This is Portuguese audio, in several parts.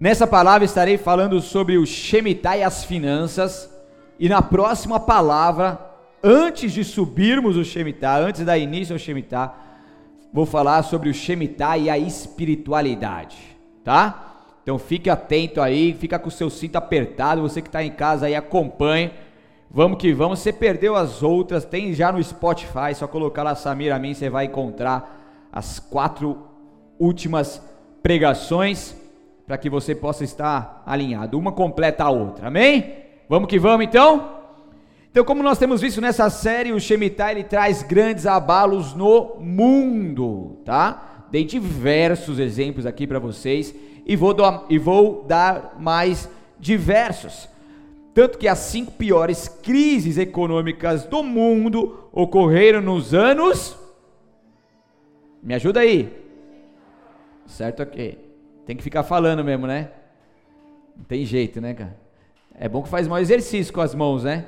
Nessa palavra estarei falando sobre o Shemitah e as finanças. E na próxima palavra, antes de subirmos o Shemitah, antes da início ao Shemitah, vou falar sobre o Shemitah e a espiritualidade, tá? Então fique atento aí, fica com o seu cinto apertado, você que está em casa aí acompanhe. Vamos que vamos. Você perdeu as outras, tem já no Spotify, só colocar lá Samir Amin, você vai encontrar as quatro últimas pregações para que você possa estar alinhado. Uma completa a outra. Amém? Vamos que vamos então? Então, como nós temos visto nessa série, o Shemitah ele traz grandes abalos no mundo, tá? Dei diversos exemplos aqui para vocês e vou, e vou dar mais diversos. Tanto que as cinco piores crises econômicas do mundo ocorreram nos anos. Me ajuda aí. Certo aqui. Tem que ficar falando mesmo, né? Não tem jeito, né, cara? É bom que faz mau exercício com as mãos, né?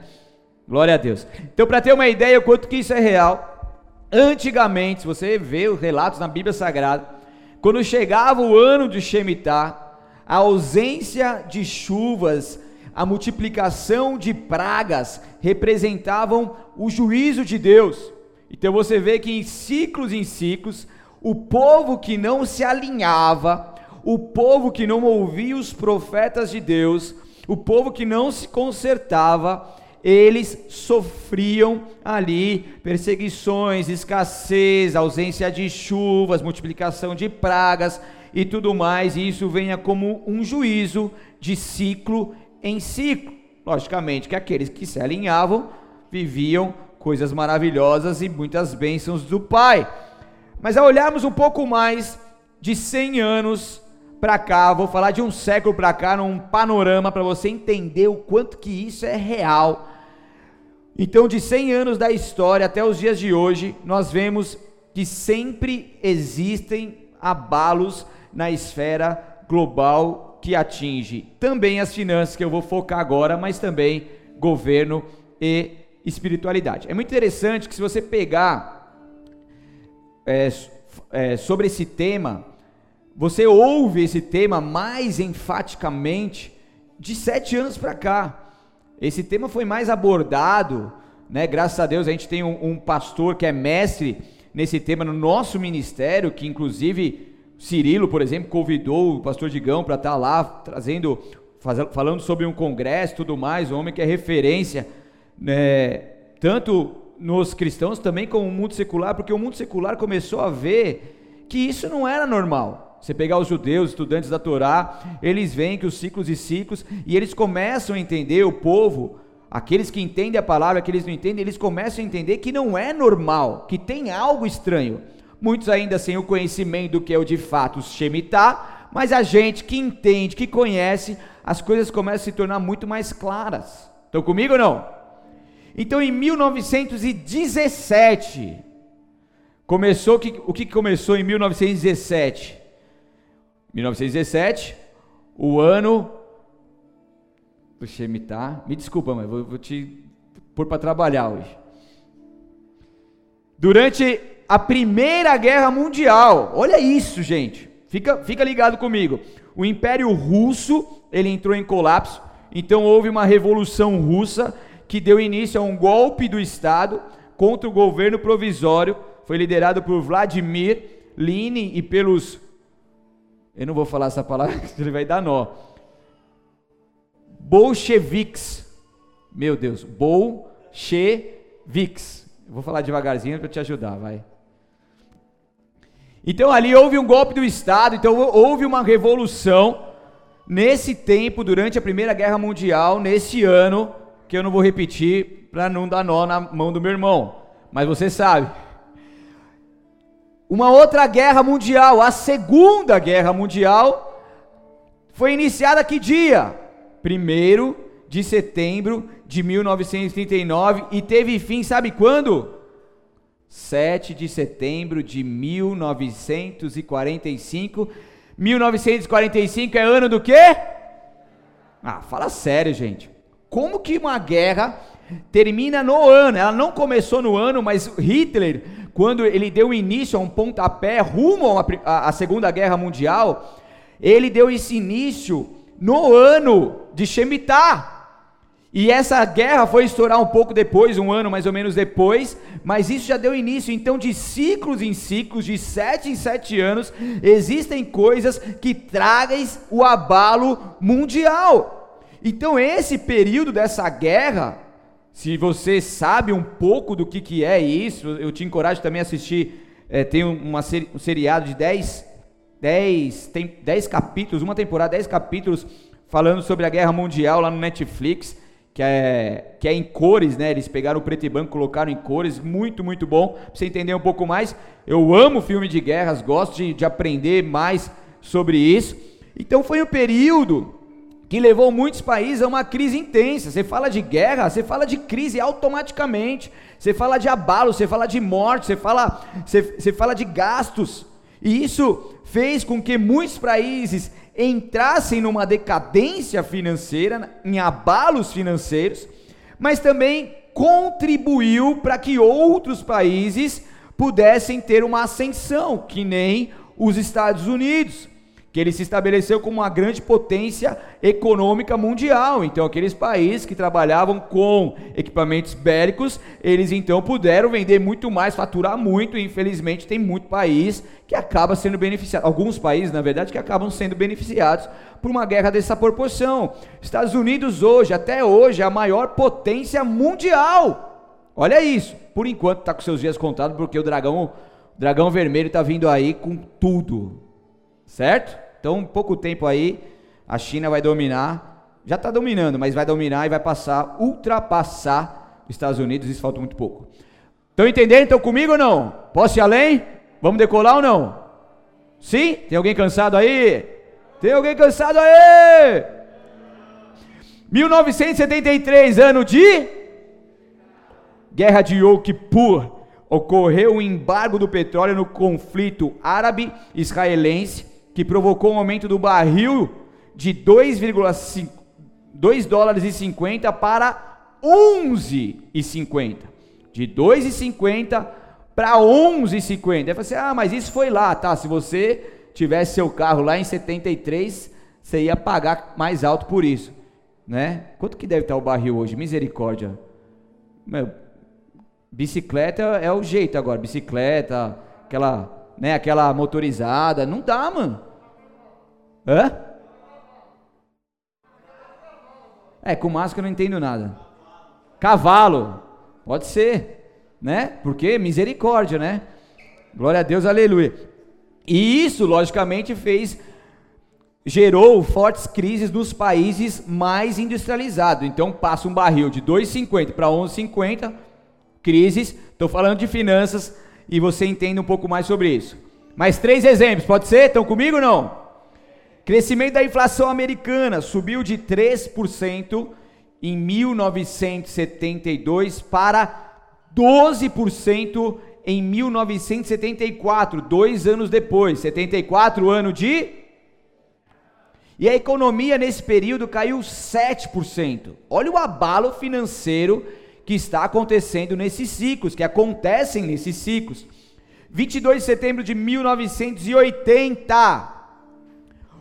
Glória a Deus. Então, para ter uma ideia o quanto que isso é real, antigamente, se você vê os relatos na Bíblia Sagrada, quando chegava o ano de Shemitah, a ausência de chuvas a multiplicação de pragas representavam o juízo de Deus. Então você vê que em ciclos em ciclos, o povo que não se alinhava, o povo que não ouvia os profetas de Deus, o povo que não se consertava, eles sofriam ali perseguições, escassez, ausência de chuvas, multiplicação de pragas e tudo mais, e isso venha como um juízo de ciclo em ciclo. Logicamente que aqueles que se alinhavam viviam coisas maravilhosas e muitas bênçãos do Pai. Mas ao olharmos um pouco mais de 100 anos para cá, vou falar de um século para cá, num panorama para você entender o quanto que isso é real. Então, de 100 anos da história até os dias de hoje, nós vemos que sempre existem abalos na esfera global que atinge também as finanças, que eu vou focar agora, mas também governo e espiritualidade. É muito interessante que se você pegar é, é, sobre esse tema, você ouve esse tema mais enfaticamente de sete anos para cá. Esse tema foi mais abordado, né? Graças a Deus a gente tem um, um pastor que é mestre nesse tema no nosso ministério, que inclusive Cirilo, por exemplo, convidou o pastor Digão para estar tá lá trazendo, falando sobre um congresso tudo mais, um homem que é referência, né, tanto nos cristãos também como no mundo secular, porque o mundo secular começou a ver que isso não era normal. Você pegar os judeus, estudantes da Torá, eles veem que os ciclos e ciclos, e eles começam a entender, o povo, aqueles que entendem a palavra, aqueles que não entendem, eles começam a entender que não é normal, que tem algo estranho muitos ainda sem o conhecimento do que é o de fato o Shemitah, mas a gente que entende, que conhece, as coisas começam a se tornar muito mais claras. Estão comigo ou não? Então em 1917, começou, o que começou em 1917? 1917, o ano do Shemitah, me desculpa, mas vou, vou te pôr para trabalhar hoje. Durante a Primeira Guerra Mundial. Olha isso, gente. Fica, fica ligado comigo. O Império Russo, ele entrou em colapso, então houve uma revolução russa que deu início a um golpe do Estado contra o governo provisório, foi liderado por Vladimir Lenin e pelos eu não vou falar essa palavra, ele vai dar nó. Bolcheviks. Meu Deus, Bolcheviks. vou falar devagarzinho para te ajudar, vai. Então ali houve um golpe do Estado, então houve uma revolução nesse tempo, durante a Primeira Guerra Mundial, nesse ano, que eu não vou repetir para não dar nó na mão do meu irmão, mas você sabe. Uma outra guerra mundial, a Segunda Guerra Mundial, foi iniciada que dia? 1 de setembro de 1939 e teve fim, sabe quando? 7 de setembro de 1945. 1945 é ano do quê? Ah, fala sério, gente. Como que uma guerra termina no ano? Ela não começou no ano, mas Hitler, quando ele deu início a um pontapé rumo à Segunda Guerra Mundial, ele deu esse início no ano de Shemitah. E essa guerra foi estourar um pouco depois, um ano mais ou menos depois, mas isso já deu início. Então, de ciclos em ciclos, de sete em sete anos, existem coisas que tragam o abalo mundial. Então, esse período dessa guerra, se você sabe um pouco do que, que é isso, eu te encorajo também a assistir. É, tem uma, um seriado de 10, 10, tem 10 capítulos, uma temporada, 10 capítulos, falando sobre a guerra mundial lá no Netflix que é, que é em cores, né? Eles pegaram o preto e branco, colocaram em cores, muito, muito bom. Pra você entender um pouco mais, eu amo filme de guerras, gosto de, de aprender mais sobre isso. Então foi um período que levou muitos países a uma crise intensa. Você fala de guerra, você fala de crise automaticamente. Você fala de abalo, você fala de morte, você fala, você, você fala de gastos. E isso fez com que muitos países entrassem numa decadência financeira, em abalos financeiros, mas também contribuiu para que outros países pudessem ter uma ascensão, que nem os Estados Unidos que ele se estabeleceu como uma grande potência econômica mundial. Então, aqueles países que trabalhavam com equipamentos bélicos, eles então puderam vender muito mais, faturar muito, e infelizmente tem muito país que acaba sendo beneficiado, alguns países, na verdade, que acabam sendo beneficiados por uma guerra dessa proporção. Estados Unidos hoje, até hoje, é a maior potência mundial. Olha isso. Por enquanto está com seus dias contados, porque o dragão, o dragão vermelho está vindo aí com tudo. Certo? Então, pouco tempo aí, a China vai dominar, já está dominando, mas vai dominar e vai passar, ultrapassar os Estados Unidos, isso falta muito pouco. Estão entendendo? Estão comigo ou não? Posso ir além? Vamos decolar ou não? Sim? Tem alguém cansado aí? Tem alguém cansado aí? 1973, ano de Guerra de Yom Kippur. Ocorreu o embargo do petróleo no conflito árabe-israelense que provocou um aumento do barril de 2,5 2 dólares e 50 para 11,50. De 2,50 para 11,50. Aí você assim: "Ah, mas isso foi lá, tá? Se você tivesse seu carro lá em 73, você ia pagar mais alto por isso, né? Quanto que deve estar o barril hoje? Misericórdia. Meu, bicicleta é o jeito agora, bicicleta, aquela né, aquela motorizada, não dá, mano. Hã? É, com máscara eu não entendo nada. Cavalo, pode ser, né? Porque misericórdia, né? Glória a Deus, aleluia. E isso, logicamente, fez gerou fortes crises nos países mais industrializados. Então passa um barril de 2,50 para 11,50, crises. Estou falando de finanças, e você entenda um pouco mais sobre isso. Mais três exemplos, pode ser? Estão comigo ou não? Crescimento da inflação americana subiu de 3% em 1972 para 12% em 1974, dois anos depois. 74, ano de. E a economia nesse período caiu 7%. Olha o abalo financeiro que está acontecendo nesses ciclos, que acontecem nesses ciclos. 22 de setembro de 1980,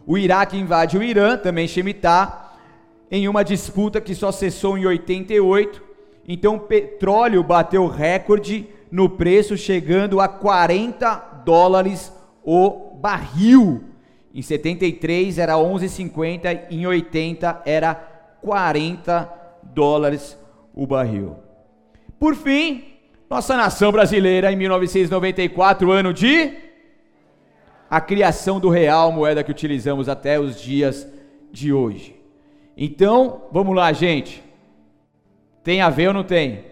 o Iraque invade o Irã, também Shemitah, em uma disputa que só cessou em 88. Então o petróleo bateu recorde no preço, chegando a 40 dólares o barril. Em 73 era 11,50, em 80 era 40 dólares o barril. Por fim, nossa nação brasileira, em 1994, ano de a criação do real, moeda que utilizamos até os dias de hoje. Então, vamos lá, gente. Tem a ver ou não tem?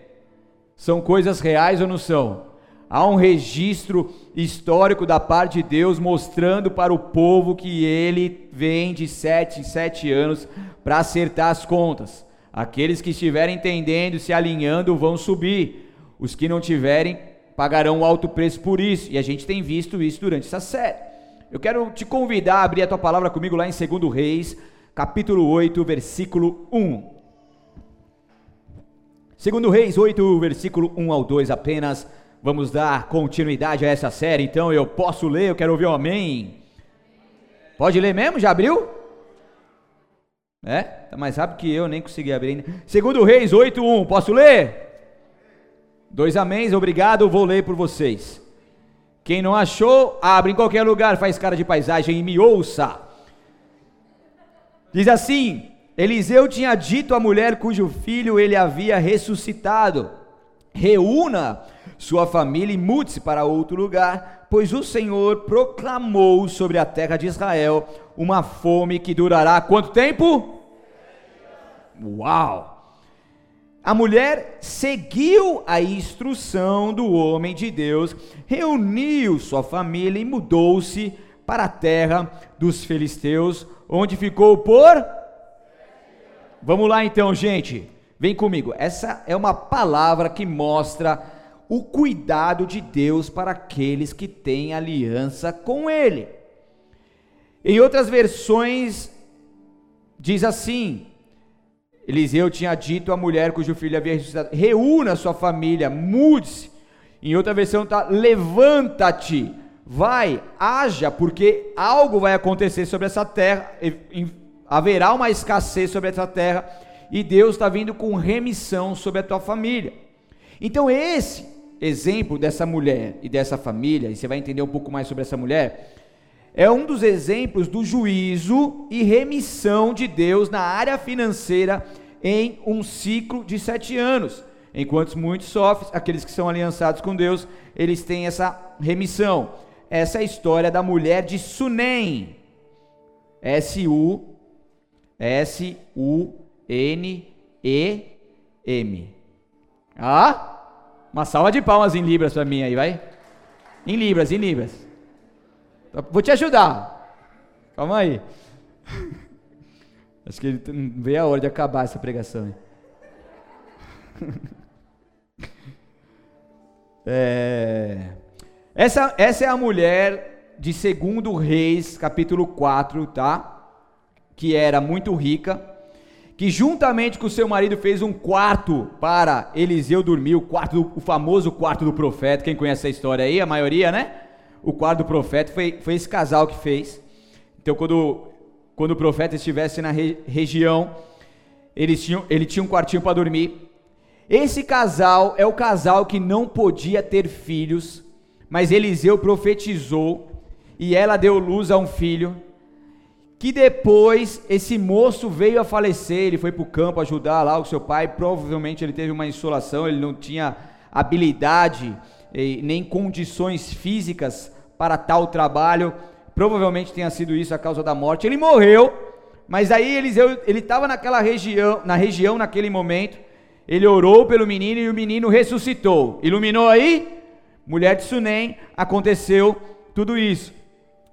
São coisas reais ou não são? Há um registro histórico da parte de Deus mostrando para o povo que ele vem de sete em sete anos para acertar as contas. Aqueles que estiverem entendendo, se alinhando, vão subir. Os que não tiverem, pagarão um alto preço por isso. E a gente tem visto isso durante essa série. Eu quero te convidar a abrir a tua palavra comigo lá em 2 Reis, capítulo 8, versículo 1. 2 Reis 8, versículo 1 ao 2 apenas. Vamos dar continuidade a essa série, então eu posso ler, eu quero ouvir um amém. Pode ler mesmo? Já abriu? É? Tá mais rápido que eu, nem consegui abrir ainda. Segundo Reis 8:1, posso ler? Dois améns, obrigado, vou ler por vocês. Quem não achou, abre em qualquer lugar, faz cara de paisagem e me ouça. Diz assim: Eliseu tinha dito à mulher cujo filho ele havia ressuscitado: Reúna sua família e mude-se para outro lugar, pois o Senhor proclamou sobre a terra de Israel uma fome que durará quanto tempo? Uau! A mulher seguiu a instrução do homem de Deus, reuniu sua família e mudou-se para a terra dos filisteus, onde ficou por. Vamos lá então, gente. Vem comigo. Essa é uma palavra que mostra o cuidado de Deus para aqueles que têm aliança com Ele. Em outras versões, diz assim: Eliseu tinha dito à mulher cujo filho havia ressuscitado: reúna sua família, mude-se. Em outra versão está: levanta-te, vai, haja, porque algo vai acontecer sobre essa terra, haverá uma escassez sobre essa terra, e Deus está vindo com remissão sobre a tua família. Então, esse exemplo dessa mulher e dessa família, e você vai entender um pouco mais sobre essa mulher, é um dos exemplos do juízo e remissão de Deus na área financeira em um ciclo de sete anos. Enquanto muitos sofrem, aqueles que são aliançados com Deus, eles têm essa remissão. Essa é a história da mulher de Sunem. S-U S-U-N-E-M. Ah? Uma salva de palmas em libras para mim aí, vai? Em libras, em libras. Vou te ajudar. Calma aí. Acho que ele veio a hora de acabar essa pregação. É, essa, essa é a mulher de 2 Reis, capítulo 4, tá? Que era muito rica, que juntamente com seu marido fez um quarto para Eliseu dormir, o, quarto do, o famoso quarto do profeta. Quem conhece essa história aí? A maioria, né? O quarto do profeta foi, foi esse casal que fez. Então, quando quando o profeta estivesse na re região, eles tinham, ele tinha um quartinho para dormir. Esse casal é o casal que não podia ter filhos, mas Eliseu profetizou e ela deu luz a um filho. Que depois esse moço veio a falecer, ele foi para o campo ajudar lá o seu pai. Provavelmente ele teve uma insolação, ele não tinha habilidade nem condições físicas para tal trabalho Provavelmente tenha sido isso a causa da morte. Ele morreu, mas aí Eliseu, ele estava naquela região, na região naquele momento. Ele orou pelo menino e o menino ressuscitou. Iluminou aí? Mulher de Sunem, aconteceu tudo isso.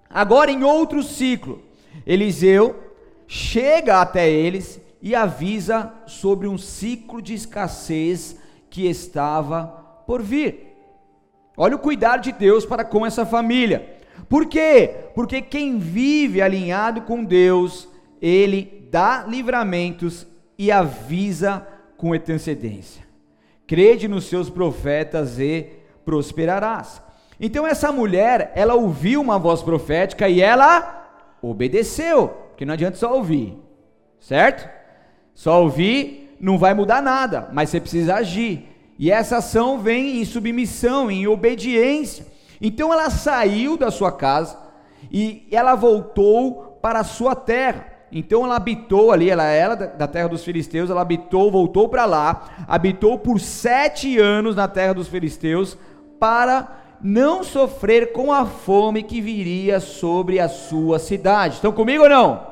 Agora em outro ciclo, Eliseu chega até eles e avisa sobre um ciclo de escassez que estava por vir. Olha o cuidado de Deus para com essa família. Por quê? Porque quem vive alinhado com Deus, ele dá livramentos e avisa com antecedência. Crede nos seus profetas e prosperarás. Então essa mulher, ela ouviu uma voz profética e ela obedeceu, porque não adianta só ouvir, certo? Só ouvir não vai mudar nada, mas você precisa agir. E essa ação vem em submissão, em obediência. Então ela saiu da sua casa e ela voltou para a sua terra. Então ela habitou ali, ela era da terra dos filisteus, ela habitou, voltou para lá, habitou por sete anos na terra dos filisteus, para não sofrer com a fome que viria sobre a sua cidade. Estão comigo ou não?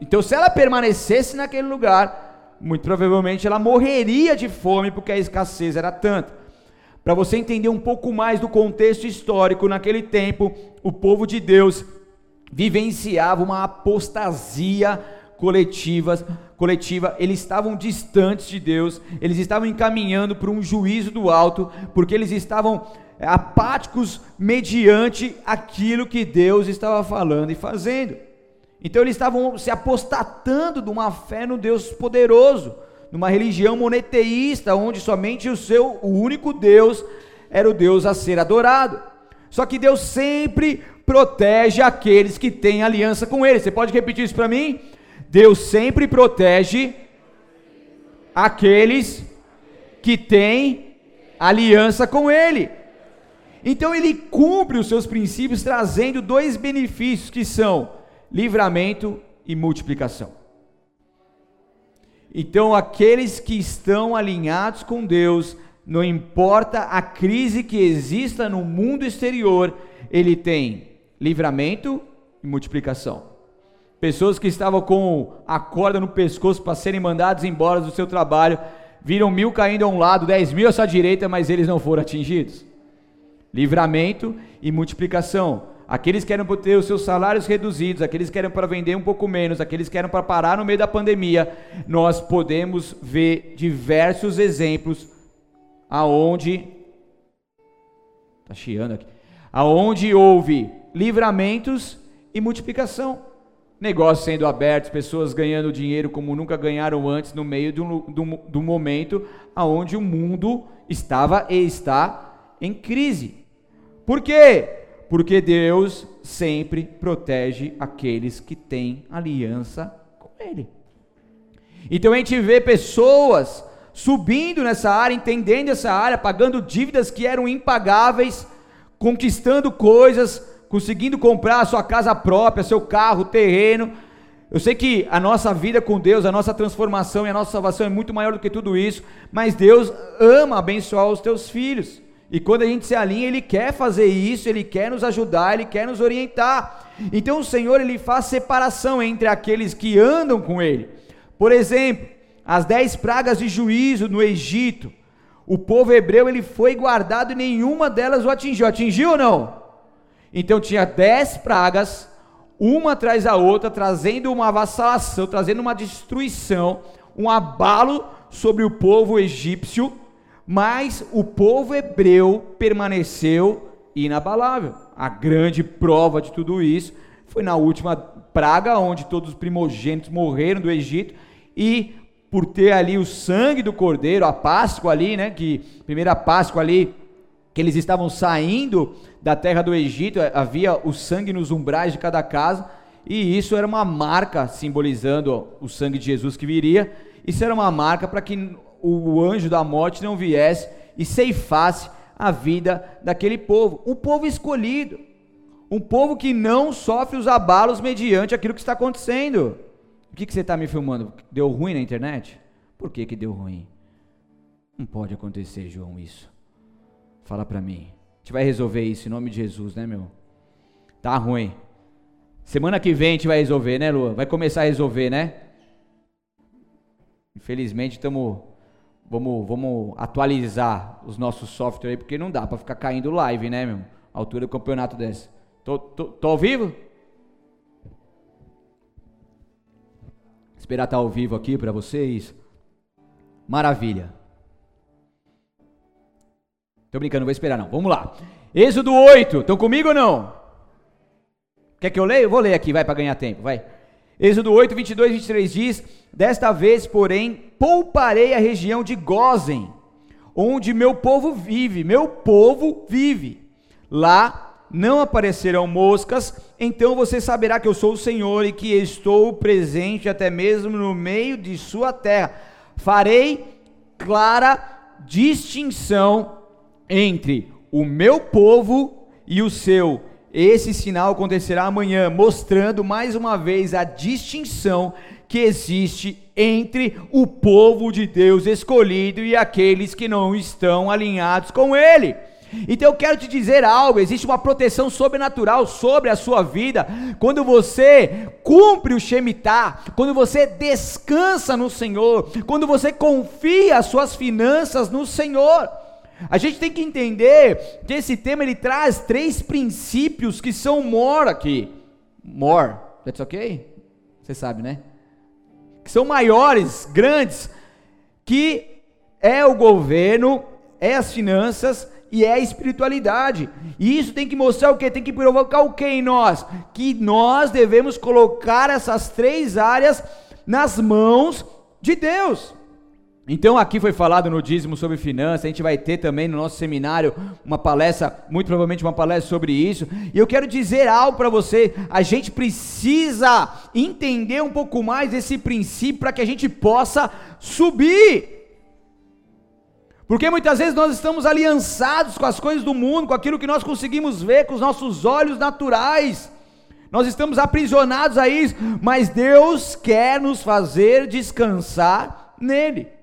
Então, se ela permanecesse naquele lugar, muito provavelmente ela morreria de fome, porque a escassez era tanta. Para você entender um pouco mais do contexto histórico, naquele tempo, o povo de Deus vivenciava uma apostasia coletiva, coletiva, eles estavam distantes de Deus, eles estavam encaminhando para um juízo do alto, porque eles estavam apáticos mediante aquilo que Deus estava falando e fazendo. Então eles estavam se apostatando de uma fé no Deus poderoso numa religião monoteísta, onde somente o seu o único Deus era o Deus a ser adorado. Só que Deus sempre protege aqueles que têm aliança com Ele. Você pode repetir isso para mim? Deus sempre protege aqueles que têm aliança com Ele. Então ele cumpre os seus princípios trazendo dois benefícios que são livramento e multiplicação. Então aqueles que estão alinhados com Deus, não importa a crise que exista no mundo exterior, ele tem livramento e multiplicação. Pessoas que estavam com a corda no pescoço para serem mandados embora do seu trabalho, viram mil caindo a um lado, dez mil à sua direita, mas eles não foram atingidos. Livramento e multiplicação. Aqueles que eram para ter os seus salários reduzidos, aqueles que eram para vender um pouco menos, aqueles que eram para parar no meio da pandemia, nós podemos ver diversos exemplos aonde tá chiando aqui. Aonde houve livramentos e multiplicação. Negócios sendo abertos, pessoas ganhando dinheiro como nunca ganharam antes, no meio do, do, do momento onde o mundo estava e está em crise. Por quê? Porque Deus sempre protege aqueles que têm aliança com Ele. Então a gente vê pessoas subindo nessa área, entendendo essa área, pagando dívidas que eram impagáveis, conquistando coisas, conseguindo comprar a sua casa própria, seu carro, terreno. Eu sei que a nossa vida com Deus, a nossa transformação e a nossa salvação é muito maior do que tudo isso, mas Deus ama abençoar os teus filhos. E quando a gente se alinha, Ele quer fazer isso, Ele quer nos ajudar, Ele quer nos orientar. Então o Senhor, Ele faz separação entre aqueles que andam com Ele. Por exemplo, as dez pragas de juízo no Egito. O povo hebreu, ele foi guardado e nenhuma delas o atingiu. Atingiu ou não? Então tinha dez pragas, uma atrás da outra, trazendo uma avassalação, trazendo uma destruição, um abalo sobre o povo egípcio, mas o povo hebreu permaneceu inabalável. A grande prova de tudo isso foi na última praga, onde todos os primogênitos morreram do Egito, e por ter ali o sangue do cordeiro, a Páscoa ali, né, que primeira Páscoa ali, que eles estavam saindo da terra do Egito, havia o sangue nos umbrais de cada casa, e isso era uma marca simbolizando o sangue de Jesus que viria. Isso era uma marca para que o anjo da morte não viesse e ceifasse a vida daquele povo, um povo escolhido, um povo que não sofre os abalos mediante aquilo que está acontecendo. O que, que você está me filmando? Deu ruim na internet? Por que, que deu ruim? Não pode acontecer, João, isso. Fala para mim. A gente vai resolver isso em nome de Jesus, né, meu? Tá ruim. Semana que vem a gente vai resolver, né, Lua? Vai começar a resolver, né? Infelizmente, estamos. Vamos, vamos atualizar os nossos softwares aí, porque não dá para ficar caindo live, né, meu? A altura do campeonato desse. Tô, tô, tô ao vivo? Esperar estar tá ao vivo aqui para vocês. Maravilha. Tô brincando, não vou esperar não. Vamos lá. Êxodo 8. Estão comigo ou não? Quer que eu leia? Eu vou ler aqui, vai, para ganhar tempo, vai. Êxodo 8, 22 e 23 diz: Desta vez, porém, pouparei a região de Gozen, onde meu povo vive, meu povo vive. Lá não aparecerão moscas, então você saberá que eu sou o Senhor e que estou presente até mesmo no meio de sua terra. Farei clara distinção entre o meu povo e o seu. Esse sinal acontecerá amanhã, mostrando mais uma vez a distinção que existe entre o povo de Deus escolhido e aqueles que não estão alinhados com ele. Então eu quero te dizer algo: existe uma proteção sobrenatural sobre a sua vida quando você cumpre o Shemitah, quando você descansa no Senhor, quando você confia as suas finanças no Senhor. A gente tem que entender que esse tema ele traz três princípios que são more aqui. More, that's okay? Você sabe, né? Que são maiores, grandes, que é o governo, é as finanças e é a espiritualidade. E isso tem que mostrar o que? Tem que provocar o que em nós? Que nós devemos colocar essas três áreas nas mãos de Deus. Então aqui foi falado no dízimo sobre finanças, a gente vai ter também no nosso seminário uma palestra, muito provavelmente uma palestra sobre isso. E eu quero dizer algo para você, a gente precisa entender um pouco mais esse princípio para que a gente possa subir. Porque muitas vezes nós estamos aliançados com as coisas do mundo, com aquilo que nós conseguimos ver com os nossos olhos naturais. Nós estamos aprisionados a isso, mas Deus quer nos fazer descansar nele.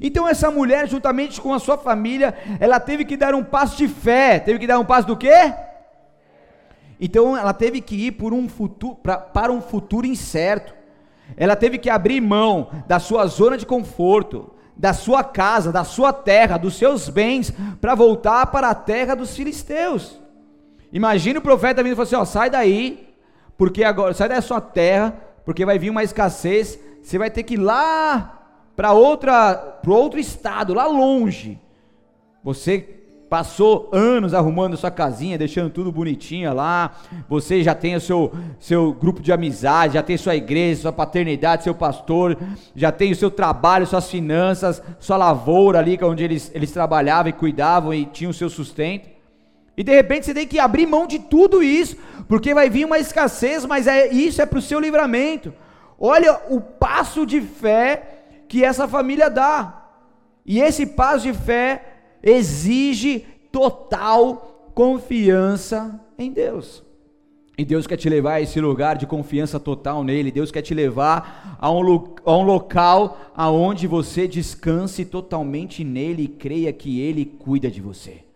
Então essa mulher, juntamente com a sua família, ela teve que dar um passo de fé. Teve que dar um passo do quê? Então ela teve que ir por um futuro, pra, para um futuro incerto. Ela teve que abrir mão da sua zona de conforto, da sua casa, da sua terra, dos seus bens, para voltar para a terra dos filisteus. Imagina o profeta vindo e falando assim: ó, sai daí, porque agora, sai da sua terra, porque vai vir uma escassez, você vai ter que ir lá para outra, para outro estado, lá longe. Você passou anos arrumando sua casinha, deixando tudo bonitinha lá. Você já tem o seu, seu grupo de amizade, já tem sua igreja, sua paternidade, seu pastor, já tem o seu trabalho, suas finanças, sua lavoura ali, é onde eles, eles trabalhavam e cuidavam e tinham o seu sustento. E de repente você tem que abrir mão de tudo isso, porque vai vir uma escassez, mas é isso é para o seu livramento. Olha o passo de fé que essa família dá. E esse passo de fé exige total confiança em Deus. E Deus quer te levar a esse lugar de confiança total nele. Deus quer te levar a um, a um local aonde você descanse totalmente nele e creia que ele cuida de você.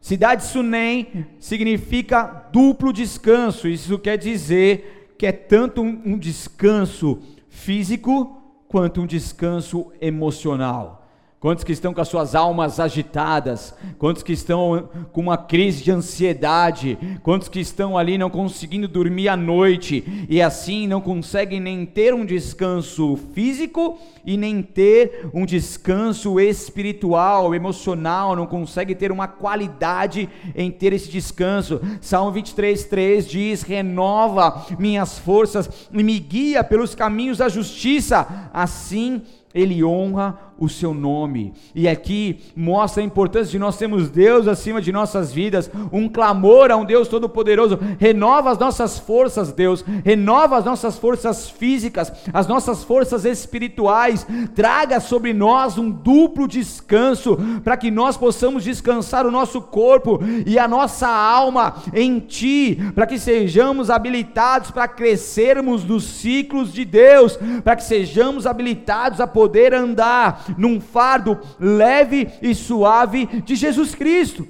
Cidade Sunem significa duplo descanso. Isso quer dizer que é tanto um, um descanso físico quanto um descanso emocional. Quantos que estão com as suas almas agitadas? Quantos que estão com uma crise de ansiedade? Quantos que estão ali não conseguindo dormir à noite e assim não conseguem nem ter um descanso físico e nem ter um descanso espiritual, emocional, não conseguem ter uma qualidade em ter esse descanso. Salmo 23:3 diz: "Renova minhas forças e me guia pelos caminhos da justiça". Assim ele honra o seu nome. E aqui mostra a importância de nós termos Deus acima de nossas vidas, um clamor a um Deus todo-poderoso. Renova as nossas forças, Deus. Renova as nossas forças físicas, as nossas forças espirituais. Traga sobre nós um duplo descanso para que nós possamos descansar o nosso corpo e a nossa alma em ti, para que sejamos habilitados para crescermos nos ciclos de Deus, para que sejamos habilitados a poder andar num fardo leve e suave de Jesus Cristo.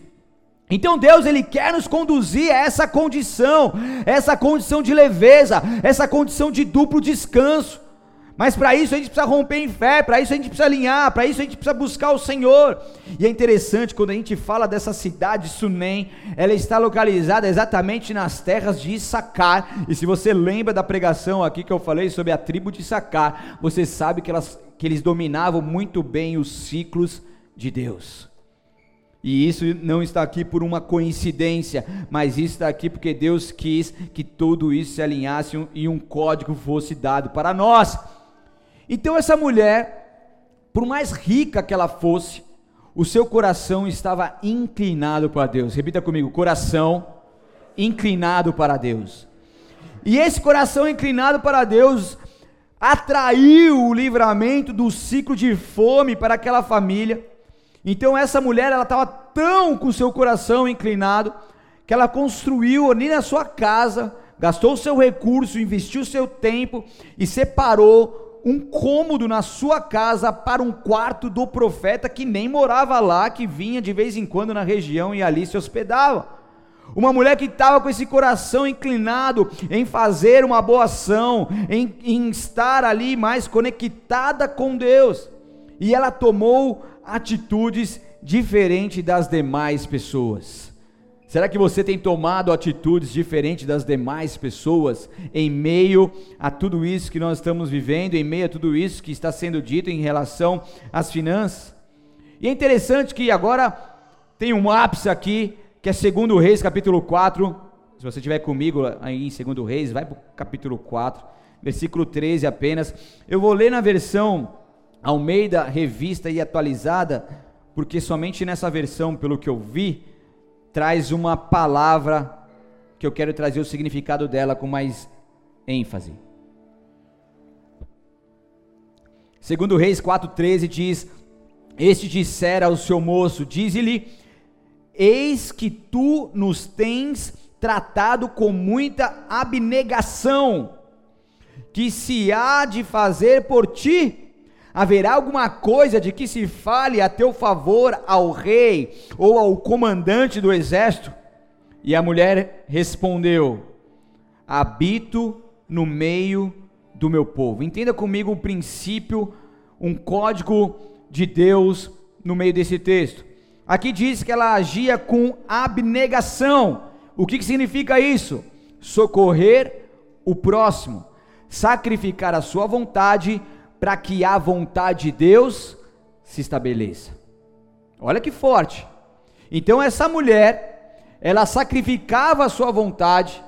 Então Deus ele quer nos conduzir a essa condição, essa condição de leveza, essa condição de duplo descanso. Mas para isso a gente precisa romper em fé, para isso a gente precisa alinhar, para isso a gente precisa buscar o Senhor. E é interessante quando a gente fala dessa cidade Sunem, ela está localizada exatamente nas terras de Issacar. E se você lembra da pregação aqui que eu falei sobre a tribo de Issacar, você sabe que, elas, que eles dominavam muito bem os ciclos de Deus. E isso não está aqui por uma coincidência, mas isso está aqui porque Deus quis que tudo isso se alinhasse e um código fosse dado para nós. Então essa mulher, por mais rica que ela fosse, o seu coração estava inclinado para Deus. Repita comigo: coração inclinado para Deus. E esse coração inclinado para Deus atraiu o livramento do ciclo de fome para aquela família. Então essa mulher, ela estava tão com seu coração inclinado que ela construiu ali na sua casa, gastou seu recurso, investiu seu tempo e separou um cômodo na sua casa para um quarto do profeta que nem morava lá, que vinha de vez em quando na região e ali se hospedava. Uma mulher que estava com esse coração inclinado em fazer uma boa ação, em, em estar ali mais conectada com Deus. E ela tomou atitudes diferentes das demais pessoas. Será que você tem tomado atitudes diferentes das demais pessoas em meio a tudo isso que nós estamos vivendo, em meio a tudo isso que está sendo dito em relação às finanças? E é interessante que agora tem um ápice aqui, que é 2 Reis, capítulo 4. Se você estiver comigo aí em 2 Reis, vai para o capítulo 4, versículo 13 apenas. Eu vou ler na versão Almeida Revista e Atualizada, porque somente nessa versão, pelo que eu vi, traz uma palavra que eu quero trazer o significado dela com mais ênfase. Segundo Reis 4:13 diz: Este dissera ao seu moço, dize-lhe: Eis que tu nos tens tratado com muita abnegação, que se há de fazer por ti Haverá alguma coisa de que se fale a teu favor ao rei ou ao comandante do exército? E a mulher respondeu: Habito no meio do meu povo. Entenda comigo um princípio, um código de Deus no meio desse texto. Aqui diz que ela agia com abnegação. O que, que significa isso? Socorrer o próximo, sacrificar a sua vontade para que a vontade de Deus se estabeleça. Olha que forte. Então essa mulher, ela sacrificava a sua vontade,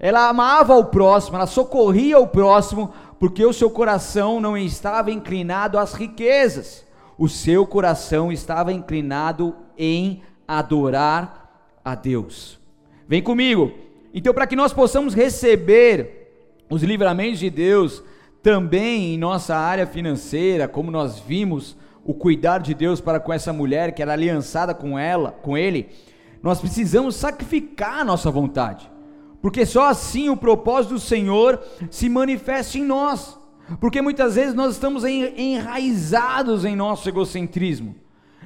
ela amava o próximo, ela socorria o próximo, porque o seu coração não estava inclinado às riquezas. O seu coração estava inclinado em adorar a Deus. Vem comigo. Então, para que nós possamos receber os livramentos de Deus, também em nossa área financeira, como nós vimos o cuidar de Deus para com essa mulher que era aliançada com ela, com ele, nós precisamos sacrificar a nossa vontade. Porque só assim o propósito do Senhor se manifesta em nós. Porque muitas vezes nós estamos enraizados em nosso egocentrismo.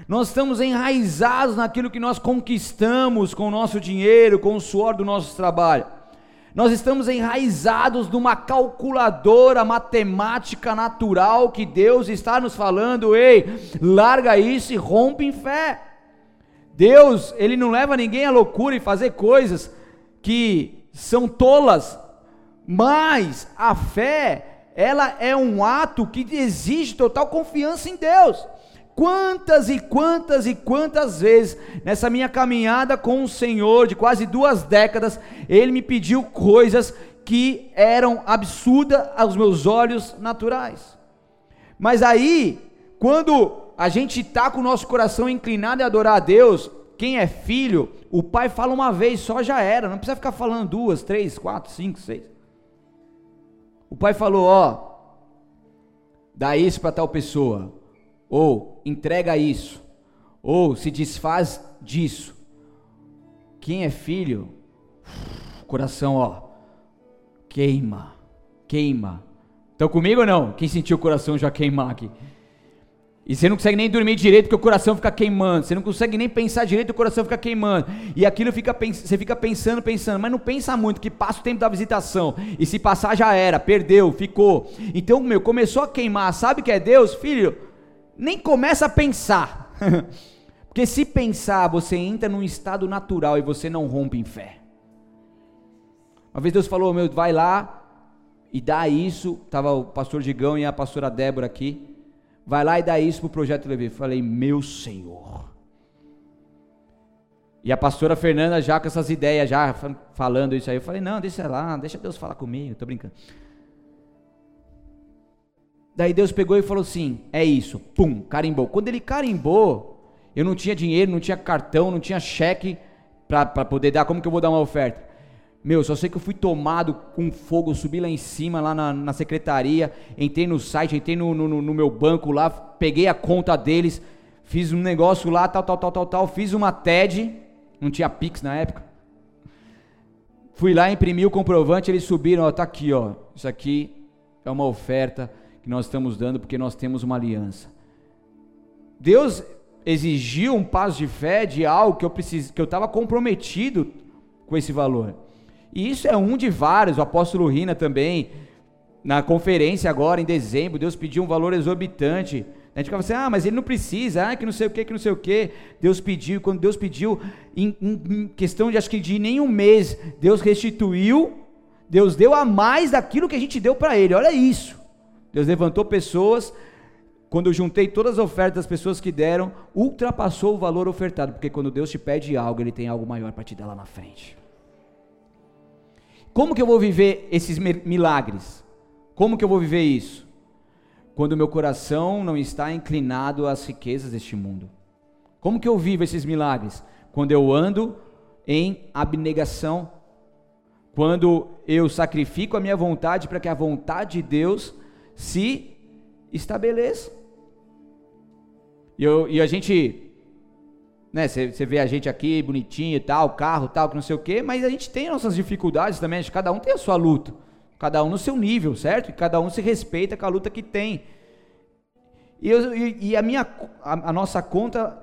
Nós estamos enraizados naquilo que nós conquistamos com o nosso dinheiro, com o suor do nosso trabalho. Nós estamos enraizados numa calculadora matemática natural que Deus está nos falando, ei, larga isso e rompe em fé. Deus, ele não leva ninguém à loucura e fazer coisas que são tolas, mas a fé, ela é um ato que exige total confiança em Deus. Quantas e quantas e quantas vezes nessa minha caminhada com o Senhor de quase duas décadas, Ele me pediu coisas que eram absurdas aos meus olhos naturais. Mas aí, quando a gente está com o nosso coração inclinado a adorar a Deus, quem é filho, o pai fala uma vez só já era, não precisa ficar falando duas, três, quatro, cinco, seis. O pai falou: Ó, dá isso para tal pessoa ou entrega isso, ou se desfaz disso. Quem é filho, coração, ó, queima, queima. Estão comigo ou não? Quem sentiu o coração já queimar aqui? E você não consegue nem dormir direito porque o coração fica queimando. Você não consegue nem pensar direito o coração fica queimando. E aquilo fica você fica pensando, pensando, mas não pensa muito que passa o tempo da visitação. E se passar já era, perdeu, ficou. Então, meu, começou a queimar. Sabe que é Deus, filho? nem começa a pensar. Porque se pensar, você entra num estado natural e você não rompe em fé. Uma vez Deus falou, meu, vai lá e dá isso. Tava o pastor Digão e a pastora Débora aqui. Vai lá e dá isso pro projeto Levi. Falei, meu Senhor. E a pastora Fernanda já com essas ideias, já falando isso aí. Eu falei, não, deixa lá, deixa Deus falar comigo, tô brincando. Daí Deus pegou e falou assim: é isso, pum, carimbou. Quando ele carimbou, eu não tinha dinheiro, não tinha cartão, não tinha cheque para poder dar. Como que eu vou dar uma oferta? Meu, só sei que eu fui tomado com fogo, subi lá em cima, lá na, na secretaria, entrei no site, entrei no, no, no meu banco lá, peguei a conta deles, fiz um negócio lá, tal, tal, tal, tal, tal, fiz uma TED, não tinha Pix na época. Fui lá, imprimi o comprovante, eles subiram, ó, tá aqui, ó, isso aqui é uma oferta que nós estamos dando porque nós temos uma aliança. Deus exigiu um passo de fé de algo que eu precis, que eu estava comprometido com esse valor. E isso é um de vários. O apóstolo Rina também, na conferência agora em dezembro, Deus pediu um valor exorbitante. A gente ficava assim, ah, mas ele não precisa, ah, que não sei o que, que não sei o que. Deus pediu, quando Deus pediu, em, em questão de acho que de nenhum mês, Deus restituiu, Deus deu a mais daquilo que a gente deu para ele. Olha isso. Deus levantou pessoas, quando eu juntei todas as ofertas das pessoas que deram, ultrapassou o valor ofertado, porque quando Deus te pede algo, Ele tem algo maior para te dar lá na frente. Como que eu vou viver esses milagres? Como que eu vou viver isso? quando meu coração não está inclinado às riquezas deste mundo? Como que eu vivo esses milagres? Quando eu ando em abnegação, quando eu sacrifico a minha vontade para que a vontade de Deus se estabeleça. E, eu, e a gente, né, você vê a gente aqui bonitinho e tal, carro tal, que não sei o quê, mas a gente tem nossas dificuldades também, cada um tem a sua luta, cada um no seu nível, certo? E cada um se respeita com a luta que tem. E, eu, e, a minha, a, a nossa conta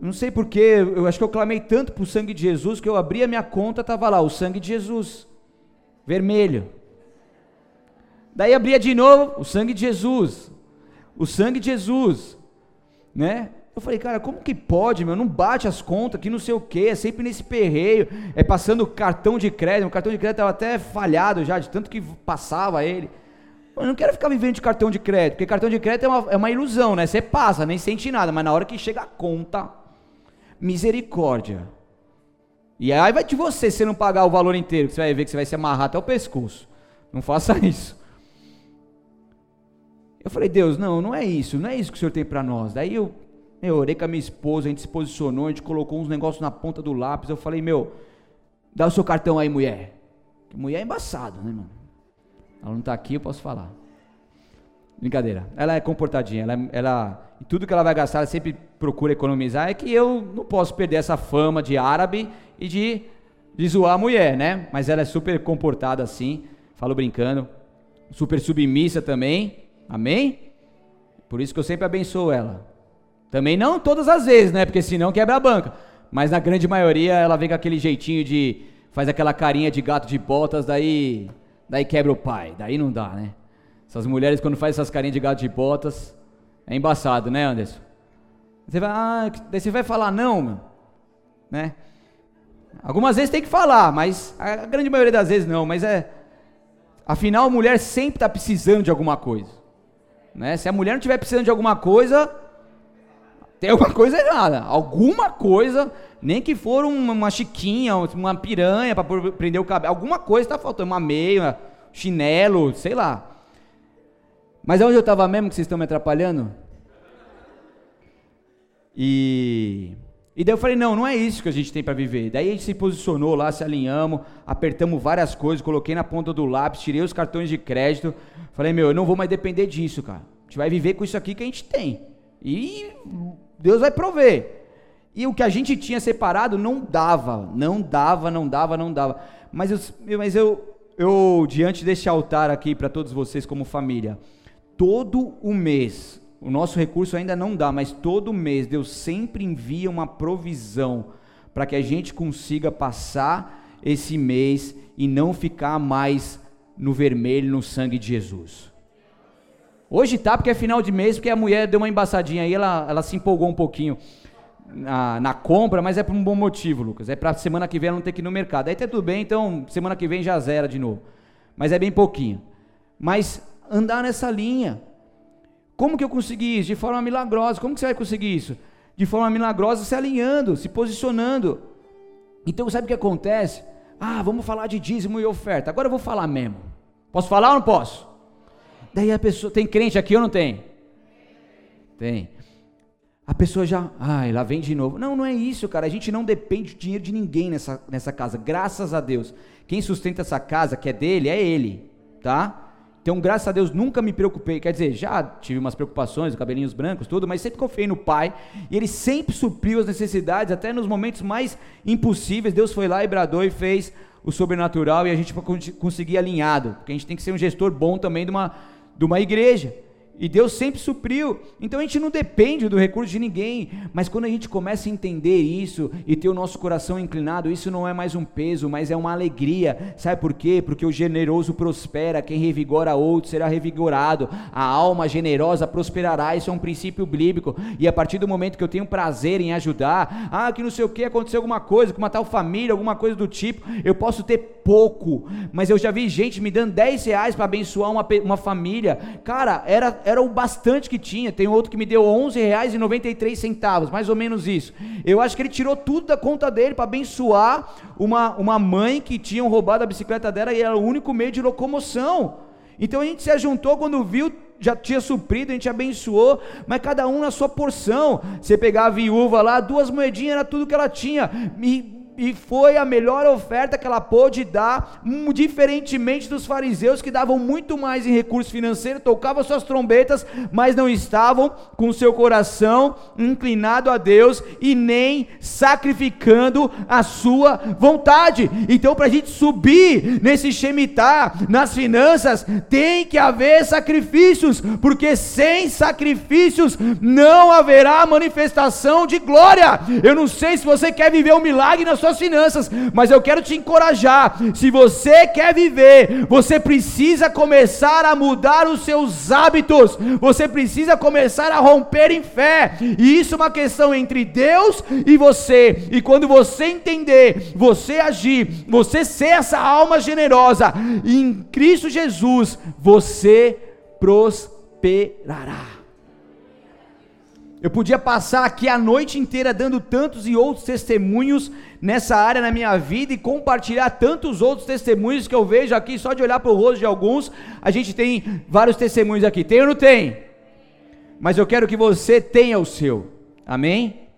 não sei porquê, eu acho que eu clamei tanto para o sangue de Jesus que eu abri a minha conta, estava lá, o sangue de Jesus, vermelho. Daí abria de novo, o sangue de Jesus, o sangue de Jesus, né? Eu falei, cara, como que pode, meu? Não bate as contas, que não sei o que, é sempre nesse perreio, é passando cartão de crédito, o cartão de crédito estava até falhado já, de tanto que passava ele. Eu não quero ficar vivendo de cartão de crédito, porque cartão de crédito é uma, é uma ilusão, né? Você passa, nem sente nada, mas na hora que chega a conta, misericórdia. E aí vai de você se não pagar o valor inteiro, que você vai ver que você vai se amarrar até o pescoço. Não faça isso. Eu falei, Deus, não, não é isso, não é isso que o Senhor tem para nós. Daí eu, eu orei com a minha esposa, a gente se posicionou, a gente colocou uns negócios na ponta do lápis. Eu falei, meu, dá o seu cartão aí, mulher. mulher é embaçado, né, mano? Ela não está aqui, eu posso falar. Brincadeira. Ela é comportadinha. Ela, ela, tudo que ela vai gastar, ela sempre procura economizar. É que eu não posso perder essa fama de árabe e de, de zoar a mulher, né? Mas ela é super comportada assim. Falo brincando. Super submissa também. Amém? Por isso que eu sempre abençoo ela. Também não todas as vezes, né? Porque senão quebra a banca. Mas na grande maioria ela vem com aquele jeitinho de. faz aquela carinha de gato de botas, daí. daí quebra o pai. Daí não dá, né? Essas mulheres, quando fazem essas carinhas de gato de botas, é embaçado, né, Anderson? Você vai, ah, daí você vai falar não, meu, né? Algumas vezes tem que falar, mas a grande maioria das vezes não, mas é. Afinal, a mulher sempre está precisando de alguma coisa. Né? Se a mulher não estiver precisando de alguma coisa, tem alguma coisa errada. Alguma coisa, nem que for uma, uma chiquinha, uma piranha para prender o cabelo. Alguma coisa está faltando. Uma meia, chinelo, sei lá. Mas onde eu estava mesmo que vocês estão me atrapalhando? E, e daí eu falei, não, não é isso que a gente tem para viver. Daí a gente se posicionou lá, se alinhamos, apertamos várias coisas, coloquei na ponta do lápis, tirei os cartões de crédito. Falei, meu, eu não vou mais depender disso, cara. A gente vai viver com isso aqui que a gente tem. E Deus vai prover. E o que a gente tinha separado não dava, não dava, não dava, não dava. Mas eu, mas eu, eu diante deste altar aqui para todos vocês como família, todo o mês, o nosso recurso ainda não dá, mas todo mês Deus sempre envia uma provisão para que a gente consiga passar esse mês e não ficar mais no vermelho, no sangue de Jesus. Hoje tá porque é final de mês, porque a mulher deu uma embaçadinha aí, ela, ela se empolgou um pouquinho na, na compra, mas é por um bom motivo, Lucas. É para semana que vem ela não ter que ir no mercado. Aí tá tudo bem, então semana que vem já zera de novo. Mas é bem pouquinho. Mas andar nessa linha. Como que eu consegui isso? De forma milagrosa. Como que você vai conseguir isso? De forma milagrosa, se alinhando, se posicionando. Então, sabe o que acontece? Ah, vamos falar de dízimo e oferta. Agora eu vou falar mesmo. Posso falar ou não posso? Daí a pessoa, tem crente aqui ou não tem? Tem. A pessoa já, ai, lá vem de novo. Não, não é isso, cara. A gente não depende de dinheiro de ninguém nessa, nessa casa. Graças a Deus. Quem sustenta essa casa, que é dele, é ele, tá? Então, graças a Deus, nunca me preocupei. Quer dizer, já tive umas preocupações, cabelinhos brancos, tudo, mas sempre confiei no Pai. E Ele sempre supriu as necessidades, até nos momentos mais impossíveis. Deus foi lá e bradou e fez o sobrenatural e a gente conseguir alinhado. Porque a gente tem que ser um gestor bom também de uma, de uma igreja. E Deus sempre supriu. Então a gente não depende do recurso de ninguém. Mas quando a gente começa a entender isso e ter o nosso coração inclinado, isso não é mais um peso, mas é uma alegria. Sabe por quê? Porque o generoso prospera, quem revigora outro será revigorado. A alma generosa prosperará. Isso é um princípio bíblico. E a partir do momento que eu tenho prazer em ajudar, ah, que não sei o que, aconteceu alguma coisa com uma tal família, alguma coisa do tipo, eu posso ter pouco, mas eu já vi gente me dando 10 reais para abençoar uma, uma família. Cara, era era o bastante que tinha. Tem outro que me deu R$11,93, mais ou menos isso. Eu acho que ele tirou tudo da conta dele para abençoar uma, uma mãe que tinham roubado a bicicleta dela e era o único meio de locomoção. Então a gente se ajuntou quando viu, já tinha suprido, a gente abençoou, mas cada um na sua porção. Você pegar a viúva lá, duas moedinhas era tudo que ela tinha. E e foi a melhor oferta que ela pôde dar, um, diferentemente dos fariseus que davam muito mais em recurso financeiro, tocavam suas trombetas, mas não estavam com seu coração inclinado a Deus e nem sacrificando a sua vontade. Então, para a gente subir nesse Shemitah, nas finanças, tem que haver sacrifícios, porque sem sacrifícios não haverá manifestação de glória. Eu não sei se você quer viver um milagre na sua suas finanças, mas eu quero te encorajar. Se você quer viver, você precisa começar a mudar os seus hábitos, você precisa começar a romper em fé, e isso é uma questão entre Deus e você. E quando você entender, você agir, você ser essa alma generosa em Cristo Jesus, você prosperará. Eu podia passar aqui a noite inteira dando tantos e outros testemunhos nessa área na minha vida e compartilhar tantos outros testemunhos que eu vejo aqui, só de olhar para o rosto de alguns, a gente tem vários testemunhos aqui. Tem ou não tem? Mas eu quero que você tenha o seu. Amém?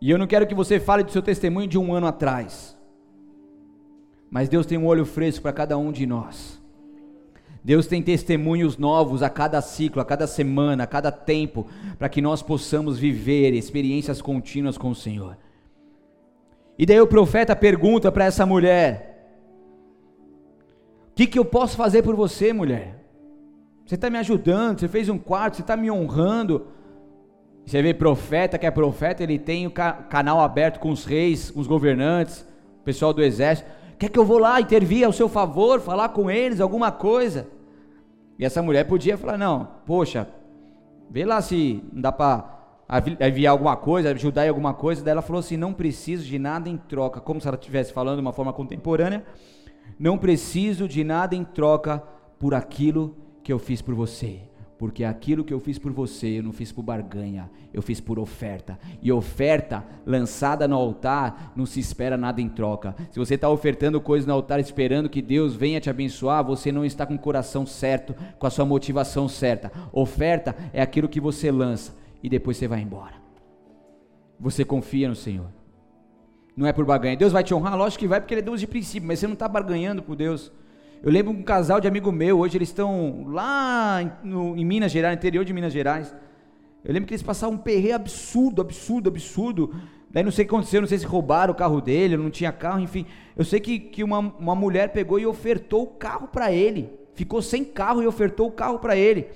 E eu não quero que você fale do seu testemunho de um ano atrás. Mas Deus tem um olho fresco para cada um de nós. Deus tem testemunhos novos a cada ciclo, a cada semana, a cada tempo, para que nós possamos viver experiências contínuas com o Senhor. E daí o profeta pergunta para essa mulher: O que, que eu posso fazer por você, mulher? Você está me ajudando, você fez um quarto, você está me honrando. Você vê profeta que é profeta, ele tem o canal aberto com os reis, com os governantes, o pessoal do exército. Quer que eu vou lá intervir ao seu favor, falar com eles alguma coisa? E essa mulher podia falar: não, poxa, vê lá se não dá para enviar alguma coisa, ajudar em alguma coisa. Daí ela falou assim: não preciso de nada em troca, como se ela estivesse falando de uma forma contemporânea. Não preciso de nada em troca por aquilo que eu fiz por você porque aquilo que eu fiz por você, eu não fiz por barganha, eu fiz por oferta. E oferta lançada no altar, não se espera nada em troca. Se você está ofertando coisas no altar esperando que Deus venha te abençoar, você não está com o coração certo, com a sua motivação certa. Oferta é aquilo que você lança e depois você vai embora. Você confia no Senhor. Não é por barganha. Deus vai te honrar? Lógico que vai, porque Ele é Deus de princípio, mas você não está barganhando por Deus. Eu lembro um casal de amigo meu, hoje eles estão lá em, no, em Minas Gerais, interior de Minas Gerais. Eu lembro que eles passavam um perreio absurdo, absurdo, absurdo. Daí não sei o que aconteceu, não sei se roubaram o carro dele, não tinha carro, enfim. Eu sei que, que uma, uma mulher pegou e ofertou o carro para ele. Ficou sem carro e ofertou o carro para ele.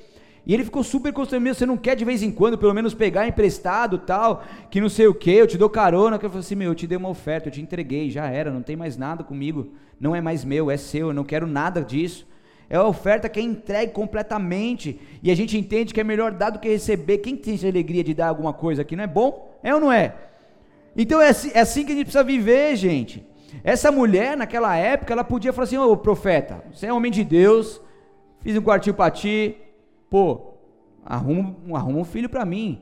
E ele ficou super constrangido, você não quer de vez em quando, pelo menos pegar emprestado, tal, que não sei o que, eu te dou carona, que eu falei assim, meu, eu te dei uma oferta, eu te entreguei, já era, não tem mais nada comigo, não é mais meu, é seu, eu não quero nada disso. É a oferta que é entregue completamente, e a gente entende que é melhor dar do que receber. Quem tem essa alegria de dar alguma coisa aqui, não é bom? É ou não é? Então é assim, é assim que a gente precisa viver, gente. Essa mulher, naquela época, ela podia falar assim: Ô profeta, você é homem de Deus, fiz um quartinho para ti, pô, arruma, arruma um filho para mim.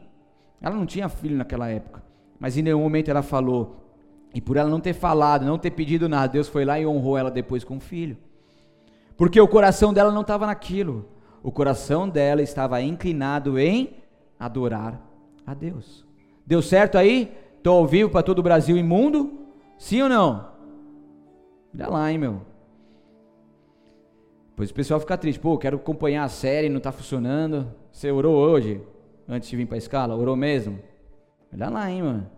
Ela não tinha filho naquela época, mas em nenhum momento ela falou. E por ela não ter falado, não ter pedido nada, Deus foi lá e honrou ela depois com um filho. Porque o coração dela não estava naquilo. O coração dela estava inclinado em adorar a Deus. Deu certo aí? Estou ao vivo para todo o Brasil e mundo? Sim ou não? Olha lá, hein, meu. Pois o pessoal fica triste, pô, quero acompanhar a série, não está funcionando. Você orou hoje, antes de vir para a escala? Orou mesmo? Olha lá, hein, mano.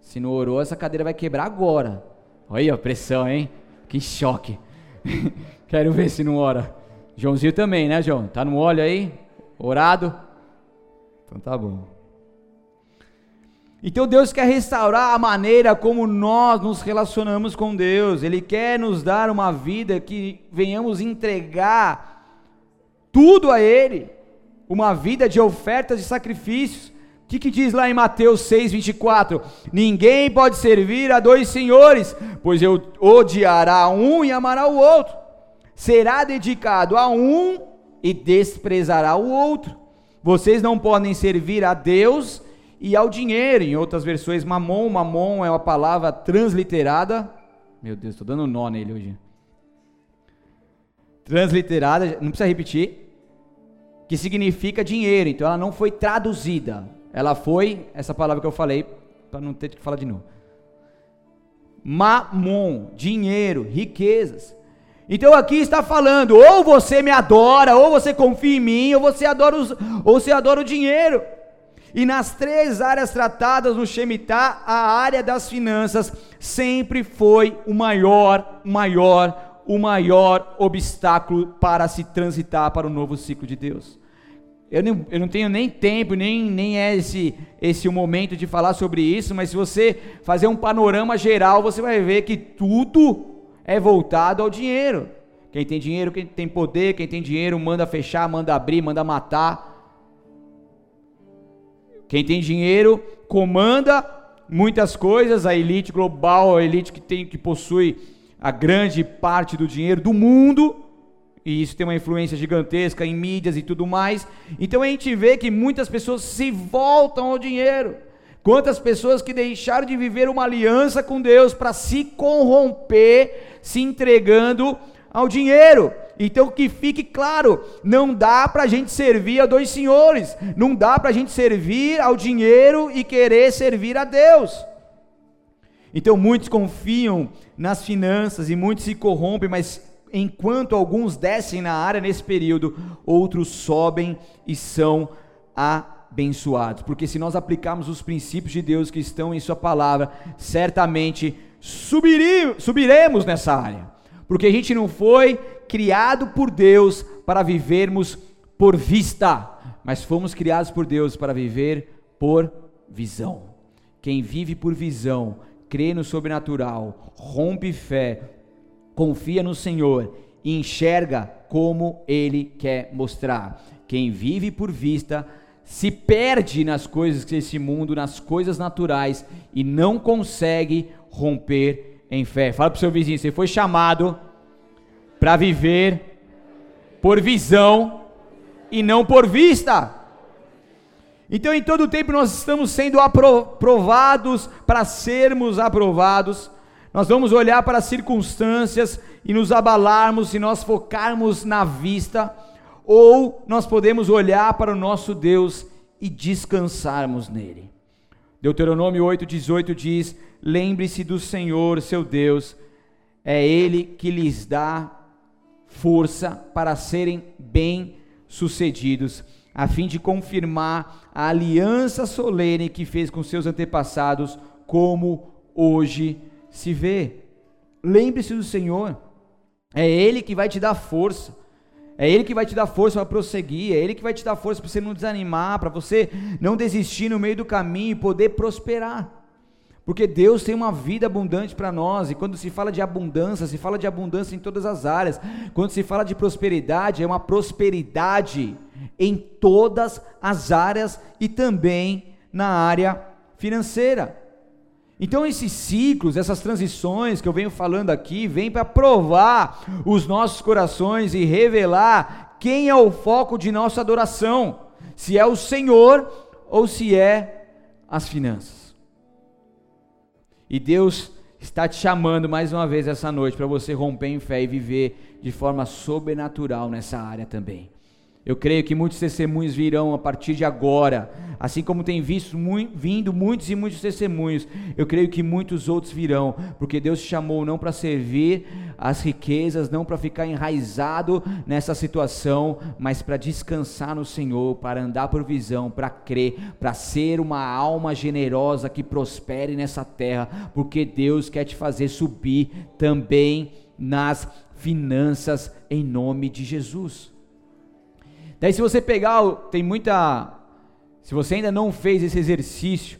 Se não orou, essa cadeira vai quebrar agora. Olha a pressão, hein? Que choque. quero ver se não ora. Joãozinho também, né, João? Tá no óleo aí? Orado? Então tá bom. Então Deus quer restaurar a maneira como nós nos relacionamos com Deus. Ele quer nos dar uma vida que venhamos entregar tudo a Ele, uma vida de ofertas e sacrifícios. O que, que, diz lá em Mateus 6,24? Ninguém pode servir a dois senhores, pois eu odiará um e amará o outro. Será dedicado a um e desprezará o outro. Vocês não podem servir a Deus e ao dinheiro. Em outras versões, mamon, mamon é uma palavra transliterada. Meu Deus, estou dando nó nele hoje. transliterada, não precisa repetir, que significa dinheiro. Então ela não foi traduzida. Ela foi, essa palavra que eu falei, para não ter que falar de novo. Mamon, dinheiro, riquezas. Então aqui está falando, ou você me adora, ou você confia em mim, ou você adora, os, ou você adora o dinheiro. E nas três áreas tratadas no Shemitah, a área das finanças sempre foi o maior, maior, o maior obstáculo para se transitar para o novo ciclo de Deus. Eu não, eu não tenho nem tempo, nem, nem é esse, esse o momento de falar sobre isso, mas se você fazer um panorama geral, você vai ver que tudo é voltado ao dinheiro. Quem tem dinheiro, quem tem poder, quem tem dinheiro manda fechar, manda abrir, manda matar. Quem tem dinheiro comanda muitas coisas, a elite global, a elite que tem que possui a grande parte do dinheiro do mundo e isso tem uma influência gigantesca em mídias e tudo mais. Então a gente vê que muitas pessoas se voltam ao dinheiro. Quantas pessoas que deixaram de viver uma aliança com Deus para se corromper, se entregando ao dinheiro. Então que fique claro, não dá para a gente servir a dois senhores, não dá para a gente servir ao dinheiro e querer servir a Deus. Então muitos confiam nas finanças e muitos se corrompem, mas enquanto alguns descem na área nesse período, outros sobem e são abençoados. Porque se nós aplicarmos os princípios de Deus que estão em Sua palavra, certamente subiremos nessa área. Porque a gente não foi criado por Deus para vivermos por vista, mas fomos criados por Deus para viver por visão. Quem vive por visão, crê no sobrenatural, rompe fé, confia no Senhor e enxerga como Ele quer mostrar. Quem vive por vista se perde nas coisas desse mundo, nas coisas naturais e não consegue romper em fé. Fala para o seu vizinho: você foi chamado para viver por visão e não por vista. Então, em todo tempo, nós estamos sendo aprovados para sermos aprovados nós vamos olhar para as circunstâncias e nos abalarmos se nós focarmos na vista, ou nós podemos olhar para o nosso Deus e descansarmos nele. Deuteronômio 8,18 diz: Lembre-se do Senhor, seu Deus, é Ele que lhes dá força para serem bem-sucedidos, a fim de confirmar a aliança solene que fez com seus antepassados, como hoje se vê. Lembre-se do Senhor. É Ele que vai te dar força. É Ele que vai te dar força para prosseguir. É Ele que vai te dar força para você não desanimar, para você não desistir no meio do caminho e poder prosperar. Porque Deus tem uma vida abundante para nós, e quando se fala de abundância, se fala de abundância em todas as áreas. Quando se fala de prosperidade, é uma prosperidade em todas as áreas e também na área financeira. Então esses ciclos, essas transições que eu venho falando aqui, vêm para provar os nossos corações e revelar quem é o foco de nossa adoração, se é o Senhor ou se é as finanças. E Deus está te chamando mais uma vez essa noite para você romper em fé e viver de forma sobrenatural nessa área também. Eu creio que muitos testemunhos virão a partir de agora, assim como tem visto muito, vindo muitos e muitos testemunhos. Eu creio que muitos outros virão, porque Deus te chamou não para servir as riquezas, não para ficar enraizado nessa situação, mas para descansar no Senhor, para andar por visão, para crer, para ser uma alma generosa que prospere nessa terra, porque Deus quer te fazer subir também nas finanças em nome de Jesus. Daí se você pegar, tem muita se você ainda não fez esse exercício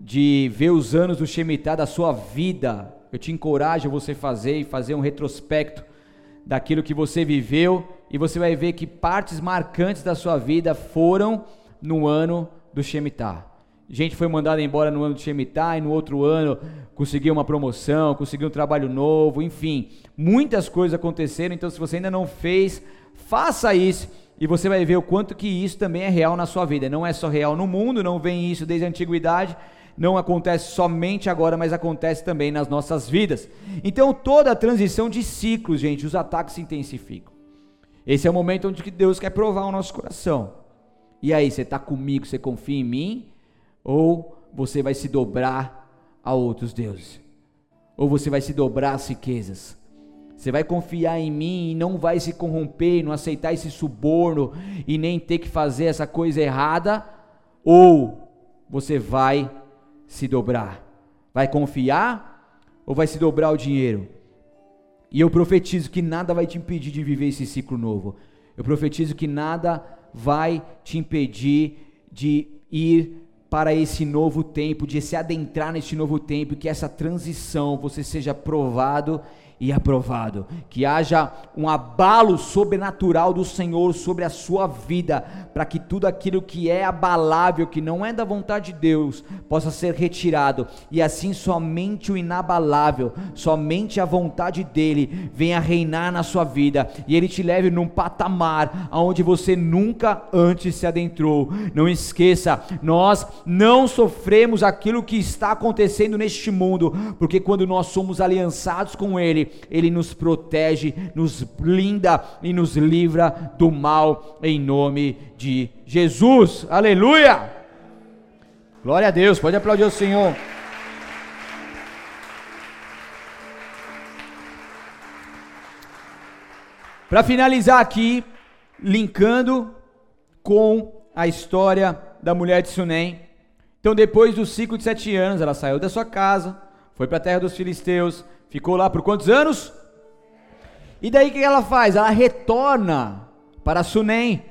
de ver os anos do Shemitah da sua vida, eu te encorajo a você fazer e fazer um retrospecto daquilo que você viveu e você vai ver que partes marcantes da sua vida foram no ano do Shemitah. Gente foi mandada embora no ano do Shemitah e no outro ano conseguiu uma promoção, conseguiu um trabalho novo, enfim, muitas coisas aconteceram. Então, se você ainda não fez, faça isso e você vai ver o quanto que isso também é real na sua vida. Não é só real no mundo, não vem isso desde a antiguidade, não acontece somente agora, mas acontece também nas nossas vidas. Então, toda a transição de ciclos, gente, os ataques se intensificam. Esse é o momento onde Deus quer provar o nosso coração. E aí, você está comigo, você confia em mim? Ou você vai se dobrar a outros deuses? Ou você vai se dobrar às riquezas? Você vai confiar em mim e não vai se corromper, não aceitar esse suborno e nem ter que fazer essa coisa errada? Ou você vai se dobrar? Vai confiar ou vai se dobrar o dinheiro? E eu profetizo que nada vai te impedir de viver esse ciclo novo. Eu profetizo que nada vai te impedir de ir para esse novo tempo, de se adentrar nesse novo tempo, que essa transição você seja provado e aprovado. Que haja um abalo sobrenatural do Senhor sobre a sua vida, para que tudo aquilo que é abalável, que não é da vontade de Deus, possa ser retirado, e assim somente o inabalável, somente a vontade dele venha reinar na sua vida, e ele te leve num patamar aonde você nunca antes se adentrou. Não esqueça, nós não sofremos aquilo que está acontecendo neste mundo, porque quando nós somos aliançados com ele, ele nos protege, nos blinda e nos livra do mal em nome de Jesus. Aleluia! Glória a Deus, pode aplaudir o Senhor. Para finalizar aqui, linkando com a história da mulher de Sunem. Então, depois do ciclo de sete anos, ela saiu da sua casa, foi para a terra dos filisteus, Ficou lá por quantos anos? E daí o que ela faz? Ela retorna para Sunem.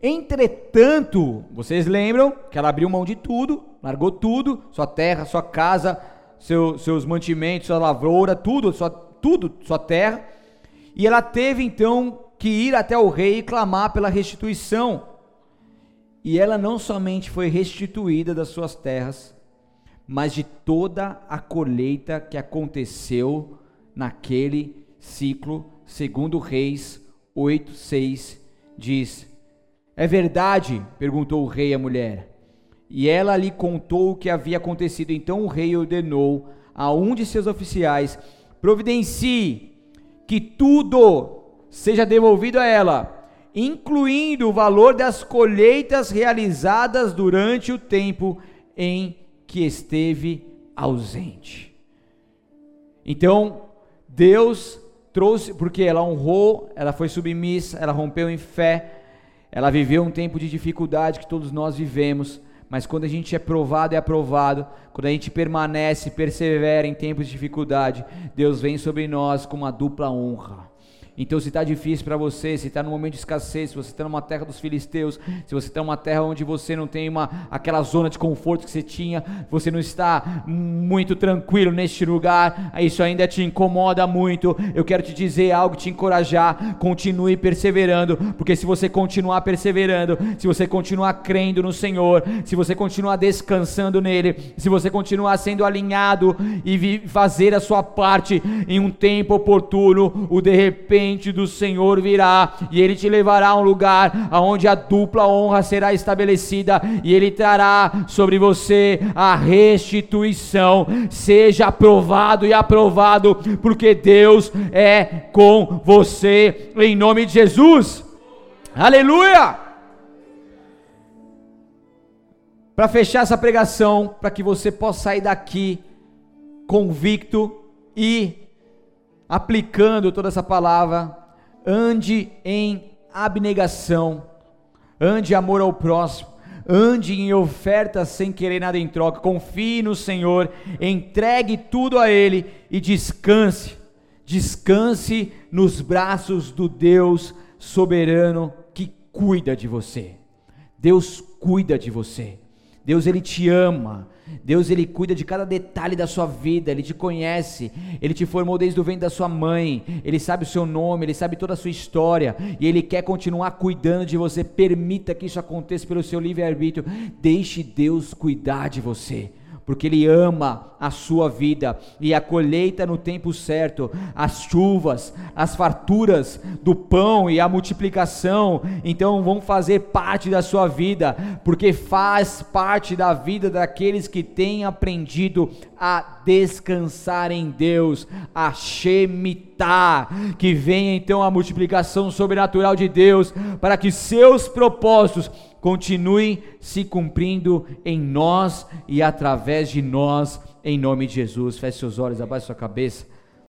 Entretanto, vocês lembram que ela abriu mão de tudo, largou tudo, sua terra, sua casa, seu, seus mantimentos, sua lavoura, tudo, sua, tudo, sua terra. E ela teve então que ir até o rei e clamar pela restituição. E ela não somente foi restituída das suas terras, mas de toda a colheita que aconteceu naquele ciclo, segundo Reis 8:6 diz: É verdade? perguntou o rei à mulher. E ela lhe contou o que havia acontecido. Então o rei ordenou a um de seus oficiais: Providencie que tudo seja devolvido a ela, incluindo o valor das colheitas realizadas durante o tempo em que esteve ausente. Então, Deus trouxe, porque ela honrou, ela foi submissa, ela rompeu em fé, ela viveu um tempo de dificuldade que todos nós vivemos, mas quando a gente é provado e aprovado, quando a gente permanece, persevera em tempos de dificuldade, Deus vem sobre nós com uma dupla honra. Então, se está difícil para você, se está num momento de escassez, se você está numa terra dos filisteus, se você está numa terra onde você não tem uma, aquela zona de conforto que você tinha, você não está muito tranquilo neste lugar, isso ainda te incomoda muito. Eu quero te dizer algo, te encorajar, continue perseverando, porque se você continuar perseverando, se você continuar crendo no Senhor, se você continuar descansando nele, se você continuar sendo alinhado e fazer a sua parte em um tempo oportuno, o de repente do Senhor virá e ele te levará a um lugar onde a dupla honra será estabelecida e ele trará sobre você a restituição. Seja aprovado e aprovado, porque Deus é com você, em nome de Jesus. Aleluia! Para fechar essa pregação, para que você possa sair daqui convicto e aplicando toda essa palavra, ande em abnegação, ande amor ao próximo, ande em oferta sem querer nada em troca, confie no Senhor, entregue tudo a Ele e descanse, descanse nos braços do Deus soberano que cuida de você. Deus cuida de você. Deus ele te ama. Deus ele cuida de cada detalhe da sua vida, ele te conhece, ele te formou desde o ventre da sua mãe, ele sabe o seu nome, ele sabe toda a sua história e ele quer continuar cuidando de você. Permita que isso aconteça pelo seu livre-arbítrio. Deixe Deus cuidar de você porque Ele ama a sua vida e a colheita no tempo certo, as chuvas, as farturas do pão e a multiplicação, então vão fazer parte da sua vida, porque faz parte da vida daqueles que têm aprendido a descansar em Deus, a Shemitah Que venha então a multiplicação sobrenatural de Deus, para que seus propósitos continuem se cumprindo em nós e através de nós, em nome de Jesus. Feche seus olhos, abaixe sua cabeça.